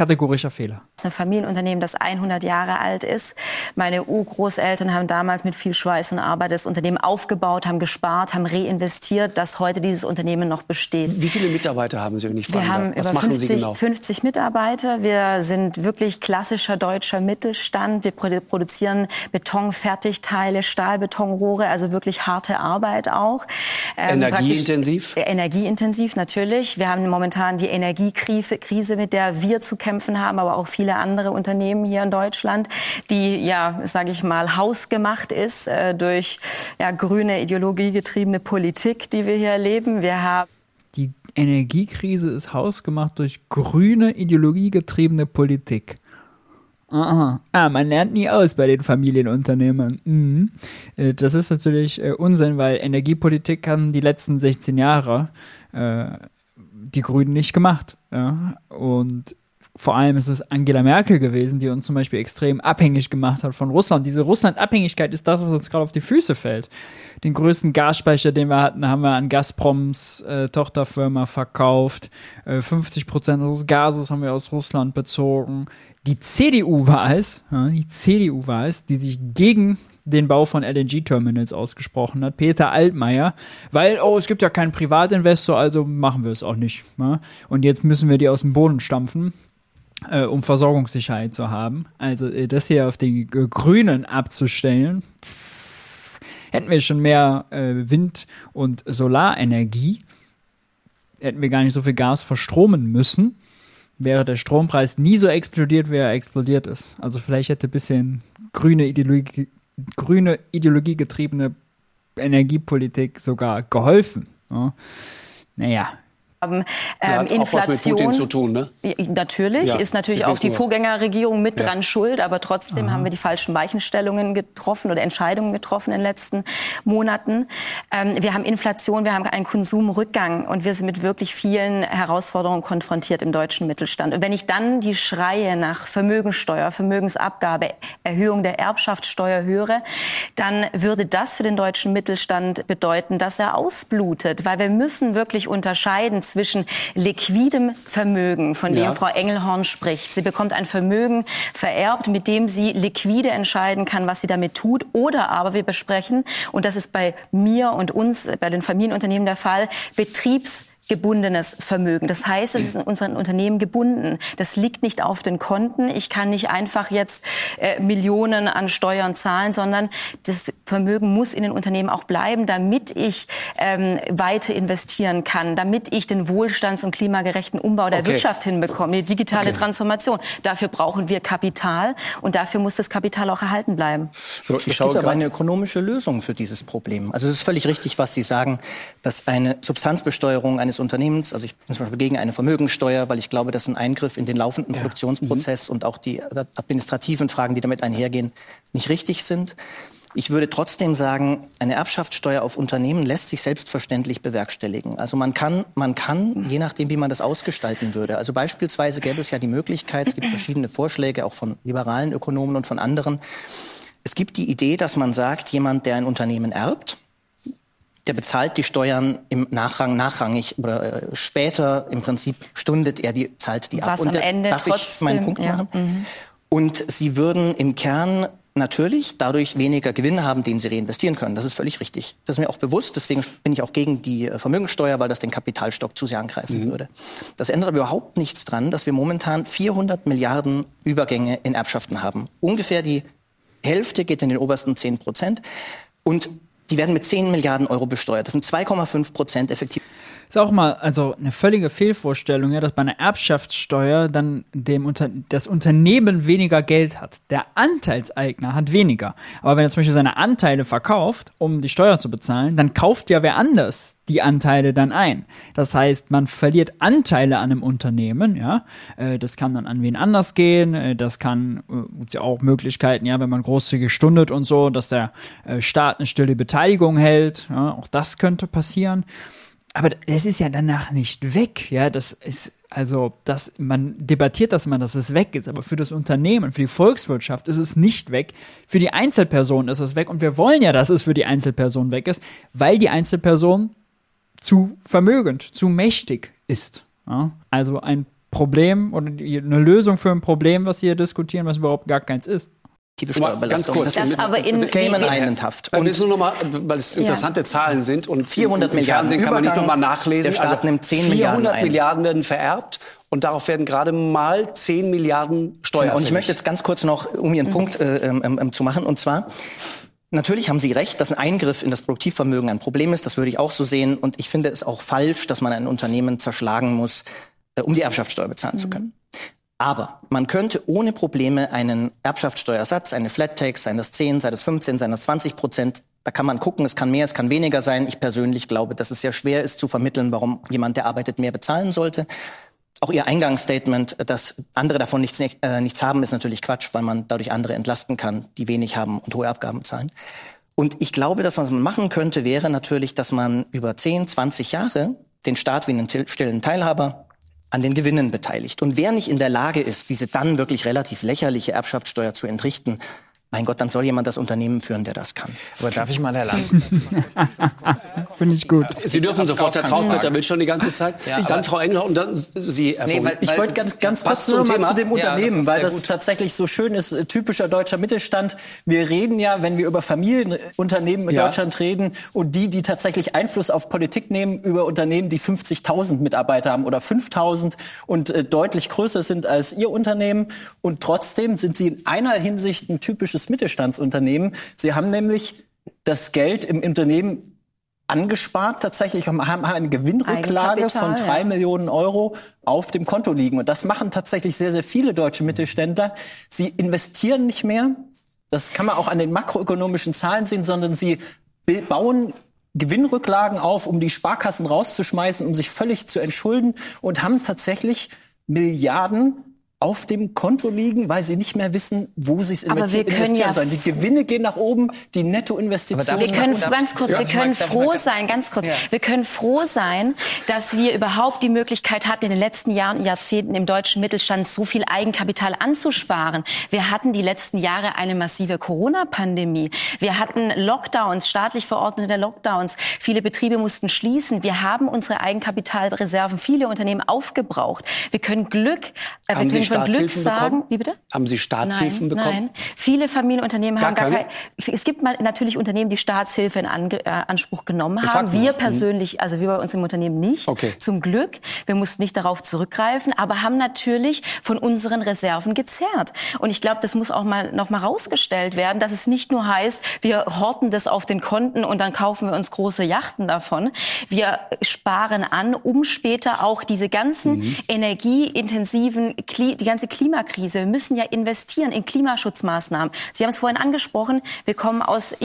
kategorischer Fehler. Das ist ein Familienunternehmen, das 100 Jahre alt ist. Meine Urgroßeltern haben damals mit viel Schweiß und Arbeit das Unternehmen aufgebaut, haben gespart, haben reinvestiert, dass heute dieses Unternehmen noch besteht. Wie viele Mitarbeiter haben Sie, wenn ich Wir haben Was über 50, genau? 50 Mitarbeiter. Wir sind wirklich klassischer deutscher Mittelstand. Wir produzieren Betonfertigteile, Stahlbetonrohre, also wirklich harte Arbeit auch. Ähm, energieintensiv? Energieintensiv natürlich. Wir haben momentan die Energiekrise, mit der wir zu kämpfen haben, aber auch viele andere Unternehmen hier in Deutschland, die ja, sage ich mal, hausgemacht ist äh, durch ja, grüne ideologiegetriebene Politik, die wir hier erleben. Wir haben die Energiekrise ist hausgemacht durch grüne ideologiegetriebene Politik. Aha. Ah, man lernt nie aus bei den Familienunternehmen. Mhm. Äh, das ist natürlich äh, Unsinn, weil Energiepolitik haben die letzten 16 Jahre äh, die Grünen nicht gemacht. Ja? Und vor allem ist es Angela Merkel gewesen, die uns zum Beispiel extrem abhängig gemacht hat von Russland. Diese Russland-Abhängigkeit ist das, was uns gerade auf die Füße fällt. Den größten Gasspeicher, den wir hatten, haben wir an Gazproms äh, Tochterfirma verkauft. Äh, 50 Prozent unseres Gases haben wir aus Russland bezogen. Die CDU war es, ja, die CDU war es, die sich gegen den Bau von LNG-Terminals ausgesprochen hat, Peter Altmaier, weil, oh, es gibt ja keinen Privatinvestor, also machen wir es auch nicht. Ja? Und jetzt müssen wir die aus dem Boden stampfen äh, um Versorgungssicherheit zu haben. Also äh, das hier auf äh, Grünen abzustellen, hätten wir schon mehr äh, Wind- und Solarenergie, hätten wir gar nicht so viel Gas verstromen müssen, wäre der Strompreis nie so explodiert, wie er explodiert ist. Also vielleicht hätte ein bisschen grüne Ideologie, grüne Ideologie getriebene Energiepolitik sogar geholfen. Ja. Naja, haben. Ähm, hat Inflation, auch was mit Putin zu tun, ne? Natürlich, ja, ist natürlich auch die Vorgängerregierung mit ja. dran schuld, aber trotzdem Aha. haben wir die falschen Weichenstellungen getroffen oder Entscheidungen getroffen in den letzten Monaten. Ähm, wir haben Inflation, wir haben einen Konsumrückgang und wir sind mit wirklich vielen Herausforderungen konfrontiert im deutschen Mittelstand. Und wenn ich dann die Schreie nach Vermögensteuer, Vermögensabgabe, Erhöhung der Erbschaftssteuer höre, dann würde das für den deutschen Mittelstand bedeuten, dass er ausblutet, weil wir müssen wirklich unterscheiden zwischen liquidem Vermögen, von dem ja. Frau Engelhorn spricht. Sie bekommt ein Vermögen vererbt, mit dem sie liquide entscheiden kann, was sie damit tut. Oder aber wir besprechen, und das ist bei mir und uns, bei den Familienunternehmen der Fall, Betriebs gebundenes Vermögen. Das heißt, es ist in unseren Unternehmen gebunden. Das liegt nicht auf den Konten. Ich kann nicht einfach jetzt äh, Millionen an Steuern zahlen, sondern das Vermögen muss in den Unternehmen auch bleiben, damit ich ähm, weiter investieren kann, damit ich den wohlstands- und klimagerechten Umbau der okay. Wirtschaft hinbekomme, die digitale okay. Transformation. Dafür brauchen wir Kapital und dafür muss das Kapital auch erhalten bleiben. So, ich es gibt aber eine ökonomische Lösung für dieses Problem. Also es ist völlig richtig, was Sie sagen, dass eine Substanzbesteuerung eines Unternehmens, also ich bin zum Beispiel gegen eine Vermögensteuer, weil ich glaube, dass ein Eingriff in den laufenden ja. Produktionsprozess mhm. und auch die administrativen Fragen, die damit einhergehen, nicht richtig sind. Ich würde trotzdem sagen, eine Erbschaftssteuer auf Unternehmen lässt sich selbstverständlich bewerkstelligen. Also man kann, man kann, je nachdem, wie man das ausgestalten würde. Also beispielsweise gäbe es ja die Möglichkeit, es gibt verschiedene Vorschläge auch von liberalen Ökonomen und von anderen. Es gibt die Idee, dass man sagt, jemand, der ein Unternehmen erbt, der bezahlt die Steuern im Nachrang nachrangig oder äh, später im Prinzip stundet er die zahlt die Was ab. Und am Ende darf trotzdem, ich meinen Punkt ja. machen? Mhm. Und sie würden im Kern natürlich dadurch weniger Gewinn haben, den sie reinvestieren können. Das ist völlig richtig. Das ist mir auch bewusst. Deswegen bin ich auch gegen die äh, Vermögensteuer, weil das den Kapitalstock zu sehr angreifen mhm. würde. Das ändert aber überhaupt nichts dran, dass wir momentan 400 Milliarden Übergänge in Erbschaften haben. Ungefähr die Hälfte geht in den obersten 10 Prozent. Und die werden mit 10 Milliarden Euro besteuert. Das sind 2,5 Prozent effektiv. Ist auch mal also eine völlige Fehlvorstellung, ja, dass bei einer Erbschaftssteuer dann dem Unter das Unternehmen weniger Geld hat. Der Anteilseigner hat weniger. Aber wenn er zum Beispiel seine Anteile verkauft, um die Steuer zu bezahlen, dann kauft ja wer anders die Anteile dann ein. Das heißt, man verliert Anteile an einem Unternehmen, ja. Äh, das kann dann an wen anders gehen. Äh, das kann, äh, ja auch Möglichkeiten, ja, wenn man großzügig stundet und so, dass der Staat eine stille Beteiligung hält. Ja, auch das könnte passieren aber es ist ja danach nicht weg, ja, das ist also, dass man debattiert, dass man, dass es weg ist, aber für das Unternehmen, für die Volkswirtschaft ist es nicht weg. Für die Einzelperson ist es weg und wir wollen ja, dass es für die Einzelperson weg ist, weil die Einzelperson zu vermögend, zu mächtig ist. Ja? Also ein Problem oder eine Lösung für ein Problem, was wir hier diskutieren, was überhaupt gar keins ist effektive Steuerbelastung. Ganz kurz, das, das aber in Cayman Island Haft. Und nur noch mal, weil es interessante ja. Zahlen sind und 400 Milliarden Fernsehen kann man nicht noch mal nachlesen. Der Staat also nimmt 10 400 Milliarden, werden vererbt und darauf werden gerade mal 10 Milliarden Steuern. Genau, und ich möchte jetzt ganz kurz noch, um Ihren mhm. Punkt äh, ähm, ähm, zu machen, und zwar Natürlich haben Sie recht, dass ein Eingriff in das Produktivvermögen ein Problem ist. Das würde ich auch so sehen. Und ich finde es auch falsch, dass man ein Unternehmen zerschlagen muss, äh, um die Erbschaftssteuer bezahlen mhm. zu können. Aber man könnte ohne Probleme einen Erbschaftssteuersatz, eine Flat Tax, seien das 10, sei das 15, seien das 20 Prozent, da kann man gucken, es kann mehr, es kann weniger sein. Ich persönlich glaube, dass es sehr schwer ist zu vermitteln, warum jemand, der arbeitet, mehr bezahlen sollte. Auch Ihr Eingangsstatement, dass andere davon nichts, äh, nichts haben, ist natürlich Quatsch, weil man dadurch andere entlasten kann, die wenig haben und hohe Abgaben zahlen. Und ich glaube, dass was man machen könnte, wäre natürlich, dass man über 10, 20 Jahre den Staat wie einen stillen Teilhaber an den Gewinnen beteiligt. Und wer nicht in der Lage ist, diese dann wirklich relativ lächerliche Erbschaftssteuer zu entrichten, mein Gott, dann soll jemand das Unternehmen führen, der das kann. Aber darf ich mal, Herr Land? Finde ich gut. Sie dürfen sofort, Herr Trautvetter will schon die ganze Zeit. Ja, dann Frau Engel und dann Sie, Herr nee, weil, Ich wollte ganz, ganz kurz nur mal zu dem Unternehmen, ja, weil das tatsächlich so schön ist, typischer deutscher Mittelstand. Wir reden ja, wenn wir über Familienunternehmen in ja. Deutschland reden und die, die tatsächlich Einfluss auf Politik nehmen, über Unternehmen, die 50.000 Mitarbeiter haben oder 5.000 und äh, deutlich größer sind als Ihr Unternehmen. Und trotzdem sind Sie in einer Hinsicht ein typisches klassisches Mittelstandsunternehmen. Sie haben nämlich das Geld im Unternehmen angespart tatsächlich und haben eine Gewinnrücklage von drei ja. Millionen Euro auf dem Konto liegen. Und das machen tatsächlich sehr, sehr viele deutsche Mittelständler. Sie investieren nicht mehr. Das kann man auch an den makroökonomischen Zahlen sehen, sondern sie bauen Gewinnrücklagen auf, um die Sparkassen rauszuschmeißen, um sich völlig zu entschulden und haben tatsächlich Milliarden auf dem Konto liegen, weil sie nicht mehr wissen, wo sie es investieren, ja sollen. Die Gewinne gehen nach oben, die Nettoinvestitionen. Wir können ganz kurz, ja, wir können froh sein, ganz kurz, ja. wir können froh sein, dass wir überhaupt die Möglichkeit hatten, in den letzten Jahren und Jahrzehnten im deutschen Mittelstand so viel Eigenkapital anzusparen. Wir hatten die letzten Jahre eine massive Corona-Pandemie. Wir hatten Lockdowns, staatlich verordnete Lockdowns. Viele Betriebe mussten schließen. Wir haben unsere Eigenkapitalreserven, viele Unternehmen aufgebraucht. Wir können Glück, äh, wir können von Glück sagen. Wie bitte? Haben Sie Staatshilfen nein, bekommen? Nein, viele Familienunternehmen gar haben gar keine. Es gibt mal natürlich Unternehmen, die Staatshilfe in äh, Anspruch genommen haben. Wir mhm. persönlich, also wir bei uns im Unternehmen nicht. Okay. Zum Glück. Wir mussten nicht darauf zurückgreifen, aber haben natürlich von unseren Reserven gezerrt. Und ich glaube, das muss auch mal noch mal rausgestellt werden, dass es nicht nur heißt, wir horten das auf den Konten und dann kaufen wir uns große Yachten davon. Wir sparen an, um später auch diese ganzen mhm. energieintensiven, die ganze Klimakrise. Wir müssen ja investieren in Klimaschutzmaßnahmen. Sie haben es vorhin angesprochen. Wir kommen aus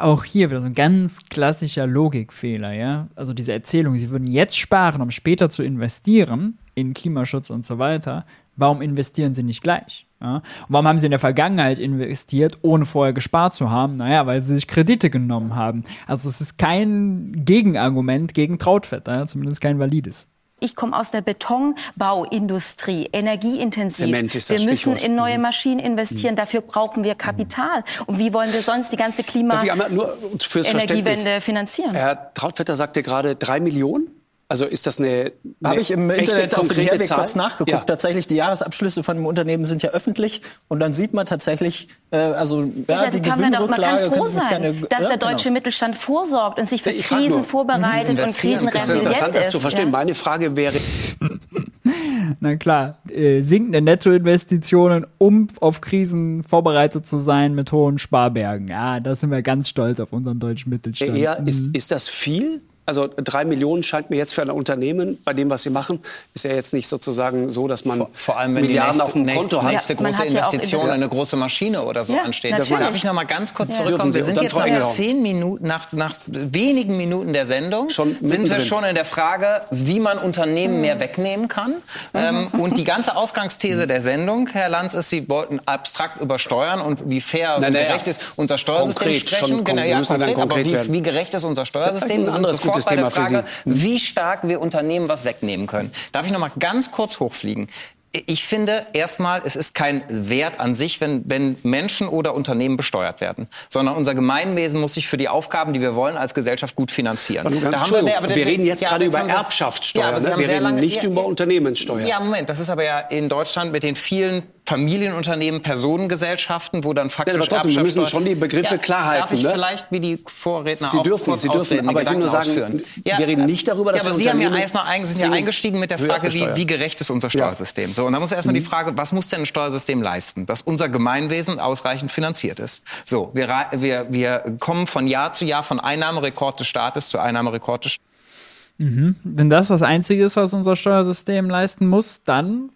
auch hier wieder so ein ganz klassischer Logikfehler, ja. Also diese Erzählung, sie würden jetzt sparen, um später zu investieren in Klimaschutz und so weiter. Warum investieren sie nicht gleich? Ja? Warum haben sie in der Vergangenheit investiert, ohne vorher gespart zu haben? Naja, weil sie sich Kredite genommen haben. Also es ist kein Gegenargument gegen Trautvetter, ja? zumindest kein valides. Ich komme aus der Betonbauindustrie, energieintensiv. Zement ist das wir müssen in neue mhm. Maschinen investieren. Mhm. Dafür brauchen wir Kapital. Und wie wollen wir sonst die ganze Klima-Energiewende finanzieren? Herr Trautvetter sagte gerade drei Millionen. Also ist das eine, eine habe ich im Internet auf dem Herweg Zahl? kurz nachgeguckt. Ja. Tatsächlich die Jahresabschlüsse von dem Unternehmen sind ja öffentlich und dann sieht man tatsächlich, äh, also ja, die kann Gewinnrücklage. Man, kann froh sein, gerne, dass ja, der deutsche genau. Mittelstand vorsorgt und sich für Krisen nur, vorbereitet und krisenresilient ist. Interessant, das zu verstehen. Meine Frage wäre. Na klar, äh, sinkende Nettoinvestitionen, um auf Krisen vorbereitet zu sein mit hohen Sparbergen. Ja, da sind wir ganz stolz auf unseren deutschen Mittelstand. Ja, ist, mhm. ist das viel? Also drei Millionen scheint mir jetzt für ein Unternehmen, bei dem, was sie machen, ist ja jetzt nicht sozusagen so, dass man vor, vor allem, wenn Milliarden nächste, auf dem nächste, Konto hat. nächste große hat Investition, eine große Maschine oder so ja, ansteht. Das darf ich noch mal ganz kurz ja. zurückkommen. Wir sind jetzt nach zehn Minuten, nach, nach wenigen Minuten der Sendung, schon sind wir schon in der Frage, wie man Unternehmen mhm. mehr wegnehmen kann. Ähm, mhm. und die ganze Ausgangsthese der Sendung, Herr Lanz, ist, Sie wollten abstrakt über Steuern und wie fair und gerecht ist unser Steuersystem konkret, sprechen. Genau, ja, konkret, aber wie, wie, gerecht ist unser Steuersystem? Das ist ein anderes gutes Thema Frage, für Sie. Wie stark wir Unternehmen was wegnehmen können. Darf ich noch mal ganz kurz hochfliegen? ich finde erstmal, es ist kein Wert an sich, wenn, wenn Menschen oder Unternehmen besteuert werden, sondern unser Gemeinwesen muss sich für die Aufgaben, die wir wollen, als Gesellschaft gut finanzieren. Da haben wir, aber wir reden jetzt ja, gerade über Erbschaftssteuer, ja, ne? wir reden lange, nicht ja, über Unternehmenssteuer. Ja, Moment, das ist aber ja in Deutschland mit den vielen Familienunternehmen, Personengesellschaften, wo dann faktisch ja, aber trotzdem, wir müssen schon die Begriffe ja, klar halten. Darf ich ne? vielleicht, wie die Vorredner Sie auch dürfen, kurz Sie dürfen, aber ich will nur sagen, ja, wir reden nicht darüber, dass ja, aber Sie haben ja erstmal sind ja eingestiegen mit der Frage, wie, wie gerecht ist unser Steuersystem. So, und da muss erstmal mhm. die Frage, was muss denn ein Steuersystem leisten, dass unser Gemeinwesen ausreichend finanziert ist? So, wir, wir, wir kommen von Jahr zu Jahr von Einnahmerekord des Staates zu Einnahmerekord des Staates. Mhm. Wenn das das Einzige ist, was unser Steuersystem leisten muss, dann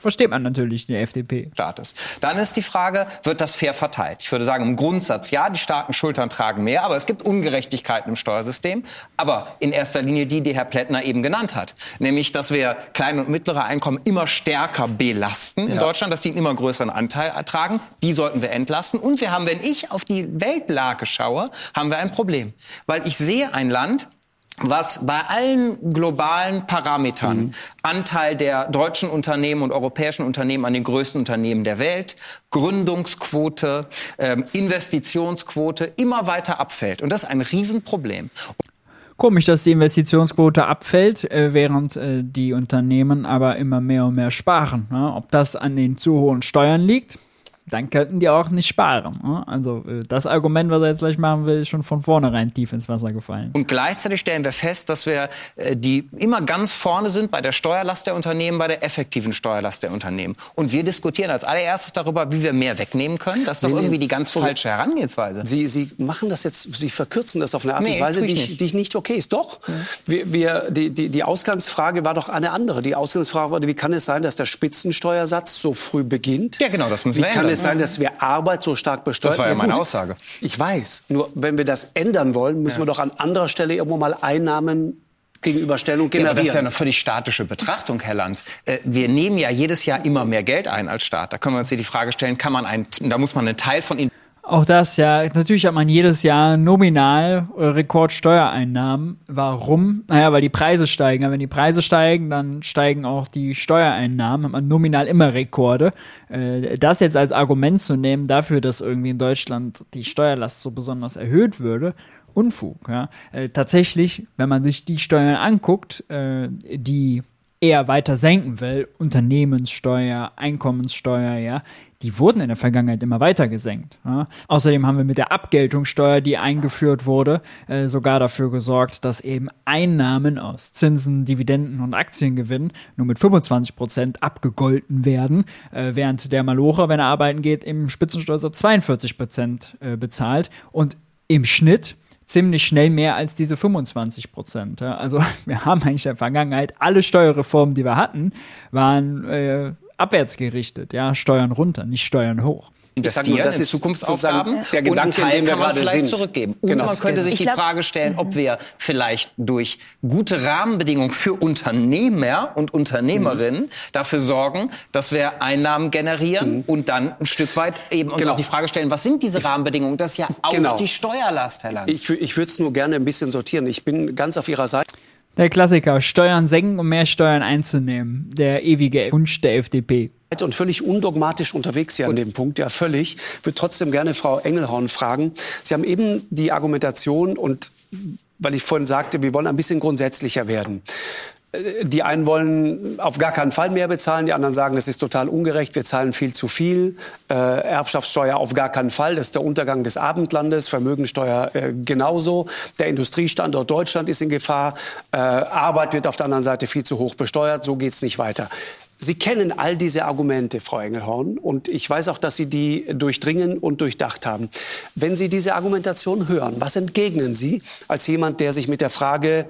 versteht man natürlich die FDP. Staates. Dann ist die Frage, wird das fair verteilt? Ich würde sagen, im Grundsatz ja, die starken Schultern tragen mehr, aber es gibt Ungerechtigkeiten im Steuersystem. Aber in erster Linie die, die Herr Plättner eben genannt hat. Nämlich, dass wir kleine und mittlere Einkommen immer stärker belasten in ja. Deutschland, dass die einen immer größeren Anteil ertragen. Die sollten wir entlasten. Und wir haben, wenn ich auf die Weltlage schaue, haben wir ein Problem. Weil ich sehe ein Land, was bei allen globalen Parametern, mhm. Anteil der deutschen Unternehmen und europäischen Unternehmen an den größten Unternehmen der Welt, Gründungsquote, ähm, Investitionsquote immer weiter abfällt. Und das ist ein Riesenproblem. Komisch, dass die Investitionsquote abfällt, äh, während äh, die Unternehmen aber immer mehr und mehr sparen. Ne? Ob das an den zu hohen Steuern liegt? Dann könnten die auch nicht sparen. Ne? Also äh, das Argument, was er jetzt gleich machen will, ist schon von vornherein tief ins Wasser gefallen. Und gleichzeitig stellen wir fest, dass wir äh, die immer ganz vorne sind bei der Steuerlast der Unternehmen, bei der effektiven Steuerlast der Unternehmen. Und wir diskutieren als allererstes darüber, wie wir mehr wegnehmen können. Das ist doch irgendwie die ganz falsche Herangehensweise. Sie, Sie machen das jetzt, Sie verkürzen das auf eine Art nee, und Weise, die, nicht. die ich nicht okay ist. Doch, ja. wir, wir, die, die, die Ausgangsfrage war doch eine andere. Die Ausgangsfrage war, wie kann es sein, dass der Spitzensteuersatz so früh beginnt? Ja, genau, das müssen wir ändern es sein, dass wir Arbeit so stark besteuern? Das war ja, meine Aussage. Ich weiß. Nur wenn wir das ändern wollen, müssen ja. wir doch an anderer Stelle irgendwo mal Einnahmen Gegenüberstellung generieren. Ja, das ist ja eine völlig statische Betrachtung, Herr Lanz. Äh, wir nehmen ja jedes Jahr immer mehr Geld ein als Staat. Da können wir uns hier die Frage stellen, kann man einen, da muss man einen Teil von ihnen auch das, ja. Natürlich hat man jedes Jahr nominal äh, Rekordsteuereinnahmen. Warum? Naja, weil die Preise steigen. wenn die Preise steigen, dann steigen auch die Steuereinnahmen. Hat man nominal immer Rekorde. Äh, das jetzt als Argument zu nehmen dafür, dass irgendwie in Deutschland die Steuerlast so besonders erhöht würde, Unfug. Ja. Äh, tatsächlich, wenn man sich die Steuern anguckt, die eher weiter senken will, Unternehmenssteuer, Einkommenssteuer, ja, die wurden in der Vergangenheit immer weiter gesenkt. Ja. Außerdem haben wir mit der Abgeltungssteuer, die eingeführt wurde, äh, sogar dafür gesorgt, dass eben Einnahmen aus Zinsen, Dividenden und Aktiengewinnen nur mit 25 Prozent abgegolten werden, äh, während der Malocher, wenn er arbeiten geht, im Spitzensteuersatz 42 Prozent äh, bezahlt und im Schnitt ziemlich schnell mehr als diese 25 Prozent. Ja. Also wir haben eigentlich in der Vergangenheit alle Steuerreformen, die wir hatten, waren äh, abwärts gerichtet. Ja, Steuern runter, nicht Steuern hoch investieren nur, das in ist Zukunftsaufgaben der Gedanke, und den wir gerade vielleicht sind. zurückgeben. Und genau. man könnte sich die Frage stellen, ob wir vielleicht durch gute Rahmenbedingungen für Unternehmer und Unternehmerinnen mhm. dafür sorgen, dass wir Einnahmen generieren mhm. und dann ein Stück weit eben uns genau. auch die Frage stellen, was sind diese Rahmenbedingungen? Das ist ja auch genau. die Steuerlast, Herr Lanz. Ich, ich würde es nur gerne ein bisschen sortieren. Ich bin ganz auf Ihrer Seite. Der Klassiker, Steuern senken, um mehr Steuern einzunehmen. Der ewige Wunsch der FDP und völlig undogmatisch unterwegs hier an dem Punkt, ja völlig. Ich würde trotzdem gerne Frau Engelhorn fragen. Sie haben eben die Argumentation und weil ich vorhin sagte, wir wollen ein bisschen grundsätzlicher werden. Die einen wollen auf gar keinen Fall mehr bezahlen, die anderen sagen, es ist total ungerecht, wir zahlen viel zu viel. Äh, Erbschaftssteuer auf gar keinen Fall, das ist der Untergang des Abendlandes, Vermögensteuer äh, genauso. Der Industriestandort Deutschland ist in Gefahr, äh, Arbeit wird auf der anderen Seite viel zu hoch besteuert, so geht es nicht weiter. Sie kennen all diese Argumente, Frau Engelhorn, und ich weiß auch, dass Sie die durchdringen und durchdacht haben. Wenn Sie diese Argumentation hören, was entgegnen Sie als jemand, der sich mit der Frage,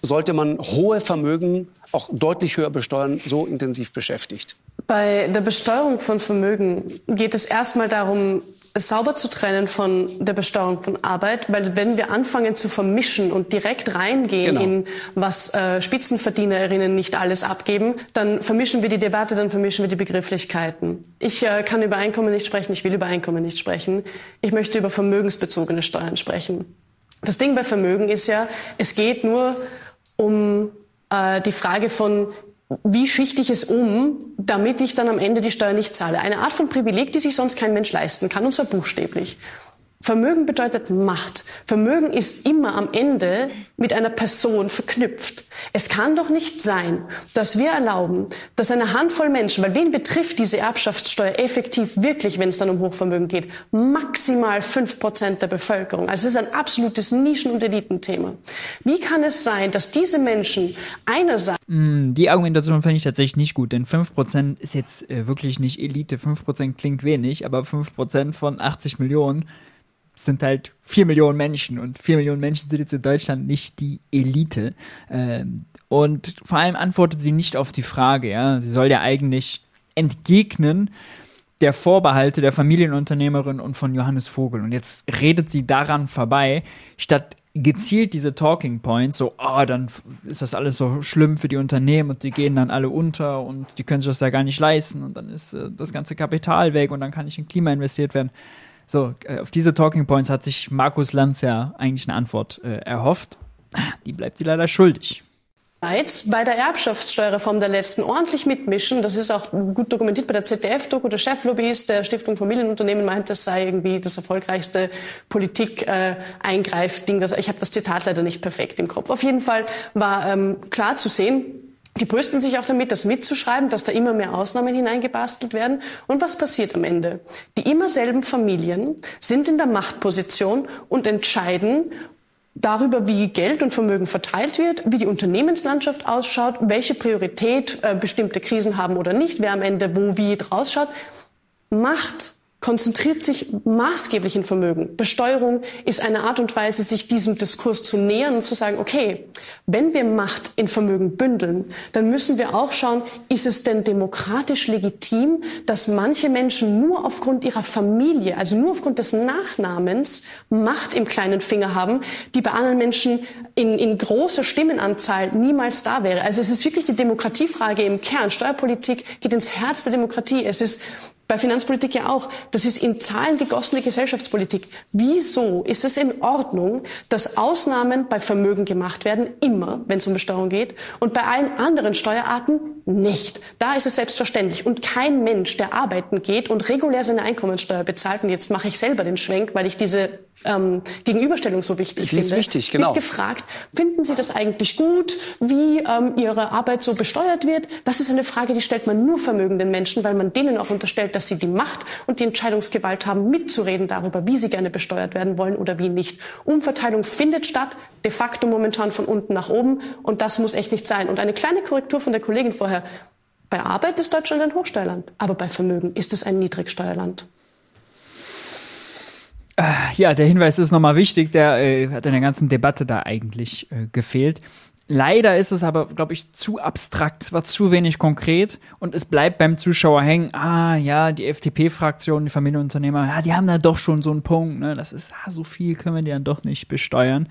sollte man hohe Vermögen auch deutlich höher besteuern, so intensiv beschäftigt? Bei der Besteuerung von Vermögen geht es erstmal darum, sauber zu trennen von der Besteuerung von Arbeit, weil wenn wir anfangen zu vermischen und direkt reingehen genau. in was äh, Spitzenverdienerinnen nicht alles abgeben, dann vermischen wir die Debatte, dann vermischen wir die Begrifflichkeiten. Ich äh, kann über Einkommen nicht sprechen, ich will über Einkommen nicht sprechen. Ich möchte über vermögensbezogene Steuern sprechen. Das Ding bei Vermögen ist ja, es geht nur um äh, die Frage von, wie schichte ich es um, damit ich dann am Ende die Steuer nicht zahle? Eine Art von Privileg, die sich sonst kein Mensch leisten kann, und zwar buchstäblich. Vermögen bedeutet Macht. Vermögen ist immer am Ende mit einer Person verknüpft. Es kann doch nicht sein, dass wir erlauben, dass eine Handvoll Menschen, weil wen betrifft diese Erbschaftssteuer effektiv wirklich, wenn es dann um Hochvermögen geht? Maximal fünf Prozent der Bevölkerung. Also es ist ein absolutes Nischen- und Elitenthema. Wie kann es sein, dass diese Menschen einerseits... Mm, die Argumentation finde ich tatsächlich nicht gut, denn fünf Prozent ist jetzt äh, wirklich nicht Elite. Fünf Prozent klingt wenig, aber fünf Prozent von 80 Millionen sind halt vier Millionen Menschen und vier Millionen Menschen sind jetzt in Deutschland nicht die Elite. Ähm, und vor allem antwortet sie nicht auf die Frage, ja. Sie soll ja eigentlich entgegnen der Vorbehalte der Familienunternehmerin und von Johannes Vogel. Und jetzt redet sie daran vorbei, statt gezielt diese Talking Points, so, oh, dann ist das alles so schlimm für die Unternehmen und die gehen dann alle unter und die können sich das ja gar nicht leisten und dann ist äh, das ganze Kapital weg und dann kann nicht in Klima investiert werden. So, äh, auf diese Talking Points hat sich Markus Lanz ja eigentlich eine Antwort äh, erhofft. Die bleibt sie leider schuldig bei der Erbschaftssteuerreform der letzten ordentlich mitmischen. Das ist auch gut dokumentiert bei der ZDF-Doku. Der Cheflobbyist der Stiftung Familienunternehmen meint, das sei irgendwie das erfolgreichste Politik-Eingreifding. Äh, ich habe das Zitat leider nicht perfekt im Kopf. Auf jeden Fall war ähm, klar zu sehen, die brüsten sich auch damit, das mitzuschreiben, dass da immer mehr Ausnahmen hineingebastelt werden. Und was passiert am Ende? Die immer selben Familien sind in der Machtposition und entscheiden darüber, wie Geld und Vermögen verteilt wird, wie die Unternehmenslandschaft ausschaut, welche Priorität äh, bestimmte Krisen haben oder nicht, wer am Ende wo wie rausschaut. Macht konzentriert sich maßgeblich in Vermögen. Besteuerung ist eine Art und Weise, sich diesem Diskurs zu nähern und zu sagen, okay, wenn wir Macht in Vermögen bündeln, dann müssen wir auch schauen, ist es denn demokratisch legitim, dass manche Menschen nur aufgrund ihrer Familie, also nur aufgrund des Nachnamens, Macht im kleinen Finger haben, die bei anderen Menschen in, in großer Stimmenanzahl niemals da wäre. Also es ist wirklich die Demokratiefrage im Kern. Steuerpolitik geht ins Herz der Demokratie. Es ist bei Finanzpolitik ja auch. Das ist in Zahlen gegossene Gesellschaftspolitik. Wieso ist es in Ordnung, dass Ausnahmen bei Vermögen gemacht werden, immer, wenn es um Besteuerung geht, und bei allen anderen Steuerarten nicht? Da ist es selbstverständlich. Und kein Mensch, der arbeiten geht und regulär seine Einkommenssteuer bezahlt, und jetzt mache ich selber den Schwenk, weil ich diese ähm, Gegenüberstellung so wichtig Die ist finde, wichtig, genau. wird gefragt, finden Sie das eigentlich gut, wie ähm, Ihre Arbeit so besteuert wird? Das ist eine Frage, die stellt man nur vermögenden Menschen, weil man denen auch unterstellt, dass sie die Macht und die Entscheidungsgewalt haben, mitzureden darüber, wie sie gerne besteuert werden wollen oder wie nicht. Umverteilung findet statt, de facto momentan von unten nach oben und das muss echt nicht sein. Und eine kleine Korrektur von der Kollegin vorher. Bei Arbeit ist Deutschland ein Hochsteuerland, aber bei Vermögen ist es ein Niedrigsteuerland. Äh, ja, der Hinweis ist nochmal wichtig, der äh, hat in der ganzen Debatte da eigentlich äh, gefehlt. Leider ist es aber, glaube ich, zu abstrakt, es war zu wenig konkret und es bleibt beim Zuschauer hängen, ah ja, die FDP-Fraktion, die Familienunternehmer, ja, die haben da doch schon so einen Punkt, ne? Das ist, ah, so viel können wir die dann doch nicht besteuern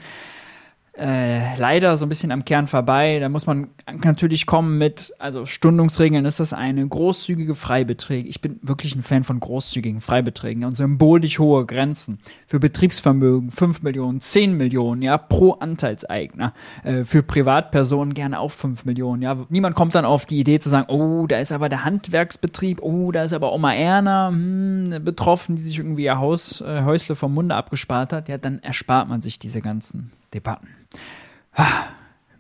äh, leider so ein bisschen am Kern vorbei. Da muss man natürlich kommen mit, also Stundungsregeln ist das eine, großzügige Freibeträge. Ich bin wirklich ein Fan von großzügigen Freibeträgen und symbolisch hohe Grenzen. Für Betriebsvermögen 5 Millionen, 10 Millionen, ja, pro Anteilseigner. Äh, für Privatpersonen gerne auch 5 Millionen, ja. Niemand kommt dann auf die Idee zu sagen, oh, da ist aber der Handwerksbetrieb, oh, da ist aber Oma Erna hm, betroffen, die sich irgendwie ihr Haus, äh, Häusle vom Munde abgespart hat. Ja, dann erspart man sich diese ganzen Debatten. Ah,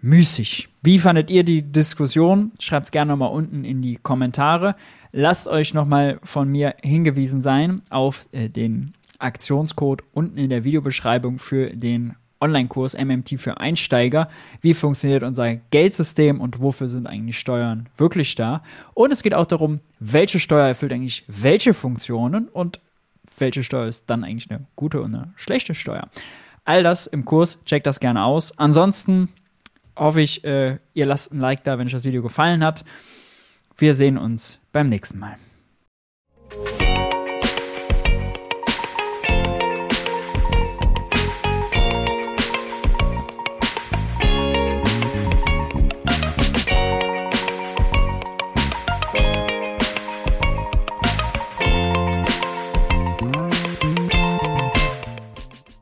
müßig. Wie fandet ihr die Diskussion? Schreibt es gerne mal unten in die Kommentare. Lasst euch nochmal von mir hingewiesen sein auf äh, den Aktionscode unten in der Videobeschreibung für den Online-Kurs MMT für Einsteiger. Wie funktioniert unser Geldsystem und wofür sind eigentlich Steuern wirklich da? Und es geht auch darum, welche Steuer erfüllt eigentlich welche Funktionen und welche Steuer ist dann eigentlich eine gute und eine schlechte Steuer. All das im Kurs, checkt das gerne aus. Ansonsten hoffe ich, äh, ihr lasst ein Like da, wenn euch das Video gefallen hat. Wir sehen uns beim nächsten Mal.